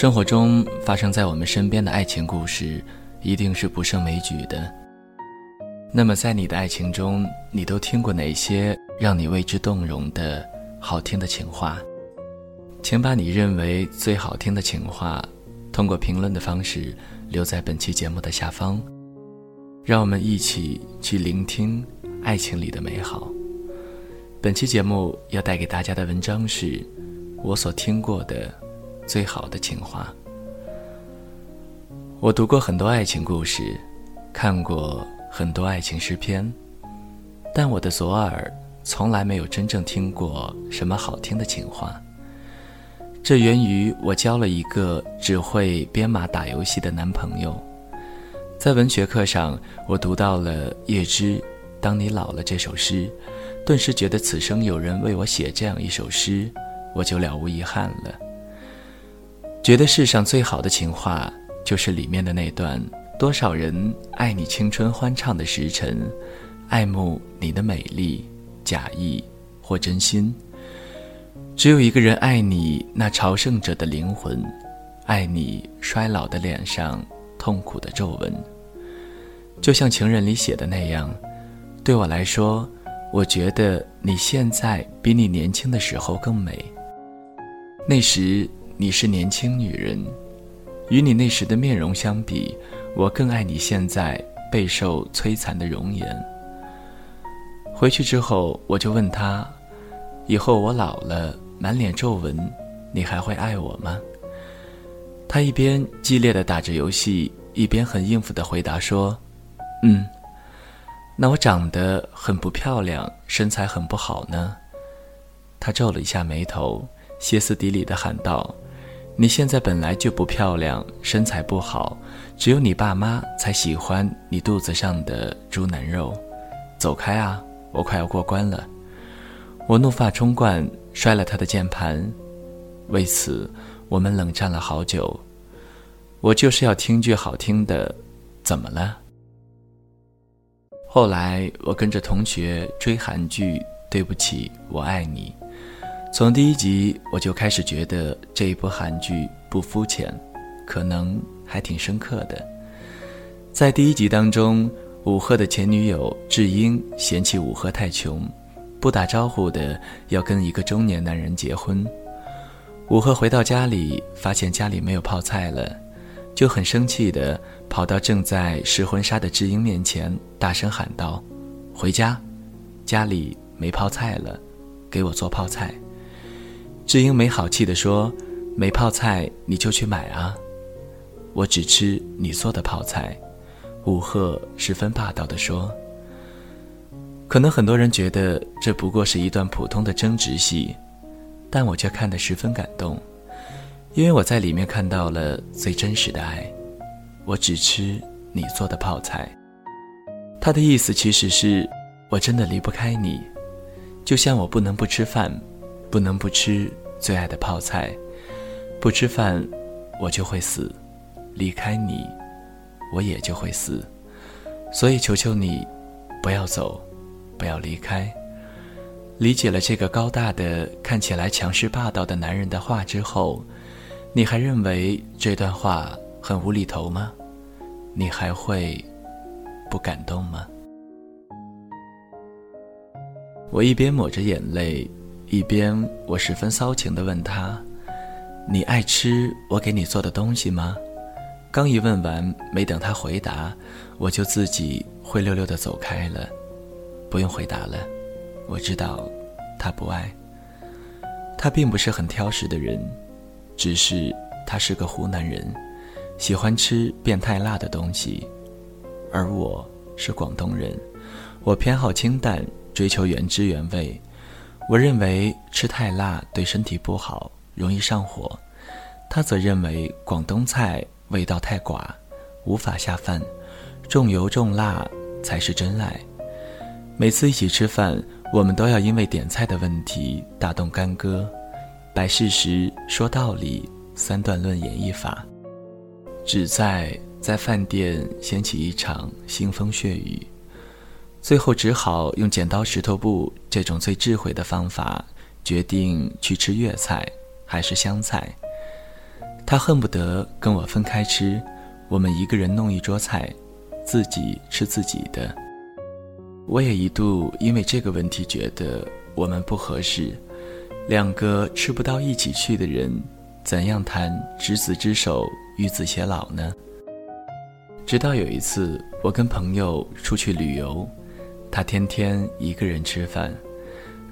生活中发生在我们身边的爱情故事，一定是不胜枚举的。那么，在你的爱情中，你都听过哪些让你为之动容的好听的情话？请把你认为最好听的情话，通过评论的方式留在本期节目的下方，让我们一起去聆听爱情里的美好。本期节目要带给大家的文章是我所听过的最好的情话。我读过很多爱情故事，看过很多爱情诗篇，但我的左耳从来没有真正听过什么好听的情话。这源于我交了一个只会编码打游戏的男朋友。在文学课上，我读到了叶芝《当你老了》这首诗。顿时觉得此生有人为我写这样一首诗，我就了无遗憾了。觉得世上最好的情话，就是里面的那段：多少人爱你青春欢畅的时辰，爱慕你的美丽，假意或真心。只有一个人爱你那朝圣者的灵魂，爱你衰老的脸上痛苦的皱纹。就像情人里写的那样，对我来说。我觉得你现在比你年轻的时候更美。那时你是年轻女人，与你那时的面容相比，我更爱你现在备受摧残的容颜。回去之后，我就问他：“以后我老了，满脸皱纹，你还会爱我吗？”他一边激烈的打着游戏，一边很应付的回答说：“嗯。”那我长得很不漂亮，身材很不好呢。他皱了一下眉头，歇斯底里地喊道：“你现在本来就不漂亮，身材不好，只有你爸妈才喜欢你肚子上的猪腩肉。走开啊！我快要过关了。”我怒发冲冠，摔了他的键盘。为此，我们冷战了好久。我就是要听句好听的，怎么了？后来我跟着同学追韩剧《对不起，我爱你》，从第一集我就开始觉得这一部韩剧不肤浅，可能还挺深刻的。在第一集当中，武赫的前女友智英嫌弃武赫太穷，不打招呼的要跟一个中年男人结婚。武赫回到家里，发现家里没有泡菜了。就很生气的跑到正在试婚纱的智英面前，大声喊道：“回家，家里没泡菜了，给我做泡菜。”智英没好气的说：“没泡菜你就去买啊，我只吃你做的泡菜。”武赫十分霸道的说：“可能很多人觉得这不过是一段普通的争执戏，但我却看得十分感动。”因为我在里面看到了最真实的爱，我只吃你做的泡菜。他的意思其实是，我真的离不开你，就像我不能不吃饭，不能不吃最爱的泡菜，不吃饭我就会死，离开你我也就会死，所以求求你，不要走，不要离开。理解了这个高大的、看起来强势霸道的男人的话之后。你还认为这段话很无厘头吗？你还会不感动吗？我一边抹着眼泪，一边我十分骚情的问他：“你爱吃我给你做的东西吗？”刚一问完，没等他回答，我就自己灰溜溜的走开了。不用回答了，我知道他不爱。他并不是很挑食的人。只是他是个湖南人，喜欢吃变态辣的东西，而我是广东人，我偏好清淡，追求原汁原味。我认为吃太辣对身体不好，容易上火。他则认为广东菜味道太寡，无法下饭，重油重辣才是真爱。每次一起吃饭，我们都要因为点菜的问题大动干戈。摆事实，说道理，三段论演绎法，旨在在饭店掀起一场腥风血雨。最后只好用剪刀石头布这种最智慧的方法，决定去吃粤菜还是湘菜。他恨不得跟我分开吃，我们一个人弄一桌菜，自己吃自己的。我也一度因为这个问题觉得我们不合适，两个吃不到一起去的人，怎样谈执子之手，与子偕老呢？直到有一次，我跟朋友出去旅游，他天天一个人吃饭。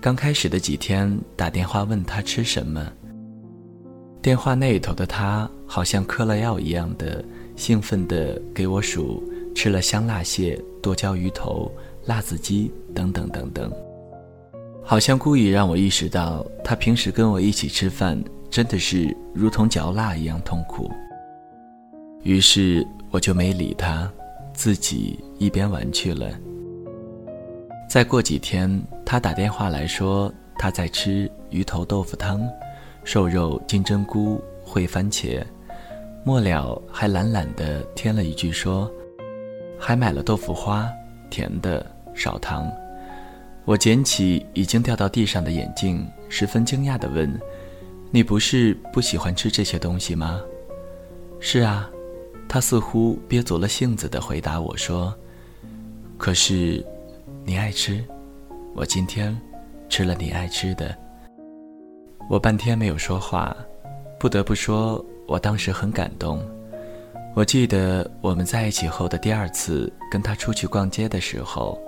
刚开始的几天，打电话问他吃什么，电话那一头的他好像嗑了药一样的兴奋的给我数吃了香辣蟹、剁椒鱼头、辣子鸡等等等等，好像故意让我意识到他平时跟我一起吃饭真的是如同嚼蜡一样痛苦。于是。我就没理他，自己一边玩去了。再过几天，他打电话来说他在吃鱼头豆腐汤，瘦肉金针菇烩番茄，末了还懒懒的添了一句说，还买了豆腐花，甜的少糖。我捡起已经掉到地上的眼镜，十分惊讶的问：“你不是不喜欢吃这些东西吗？”“是啊。”他似乎憋足了性子地回答我说：“可是，你爱吃，我今天吃了你爱吃的。”我半天没有说话，不得不说，我当时很感动。我记得我们在一起后的第二次跟他出去逛街的时候，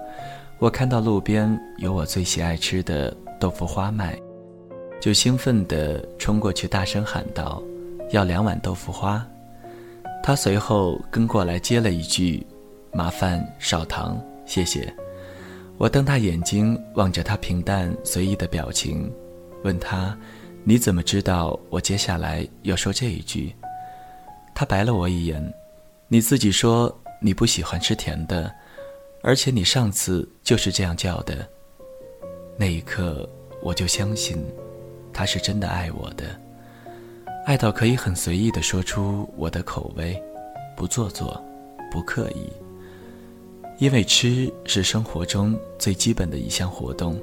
我看到路边有我最喜爱吃的豆腐花卖，就兴奋地冲过去大声喊道：“要两碗豆腐花！”他随后跟过来接了一句：“麻烦少糖，谢谢。”我瞪大眼睛望着他平淡随意的表情，问他：“你怎么知道我接下来要说这一句？”他白了我一眼：“你自己说你不喜欢吃甜的，而且你上次就是这样叫的。”那一刻，我就相信，他是真的爱我的。爱到可以很随意地说出我的口味，不做作，不刻意。因为吃是生活中最基本的一项活动，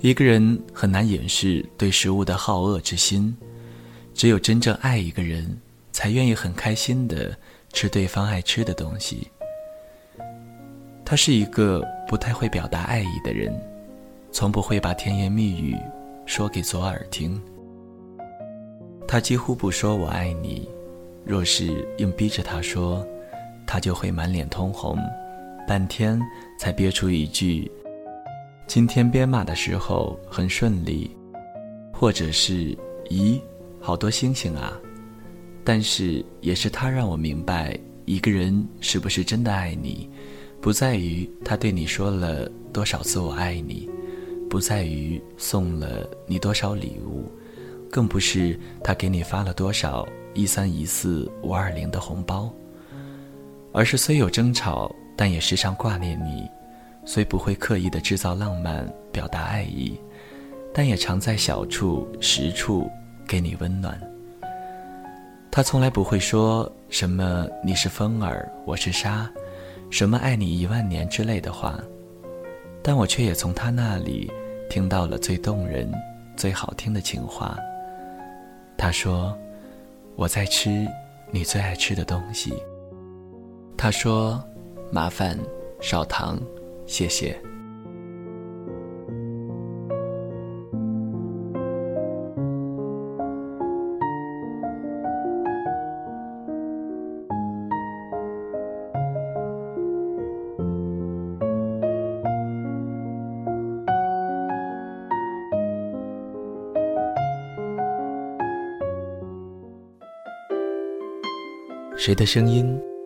一个人很难掩饰对食物的好恶之心。只有真正爱一个人，才愿意很开心地吃对方爱吃的东西。他是一个不太会表达爱意的人，从不会把甜言蜜语说给左耳听。他几乎不说“我爱你”，若是硬逼着他说，他就会满脸通红，半天才憋出一句：“今天编码的时候很顺利。”或者是“咦，好多星星啊！”但是也是他让我明白，一个人是不是真的爱你，不在于他对你说了多少次“我爱你”，不在于送了你多少礼物。更不是他给你发了多少一三一四五二零的红包，而是虽有争吵，但也时常挂念你；虽不会刻意的制造浪漫表达爱意，但也常在小处实处给你温暖。他从来不会说什么“你是风儿，我是沙”，什么“爱你一万年”之类的话，但我却也从他那里听到了最动人、最好听的情话。他说：“我在吃你最爱吃的东西。”他说：“麻烦少糖，谢谢。”谁的声音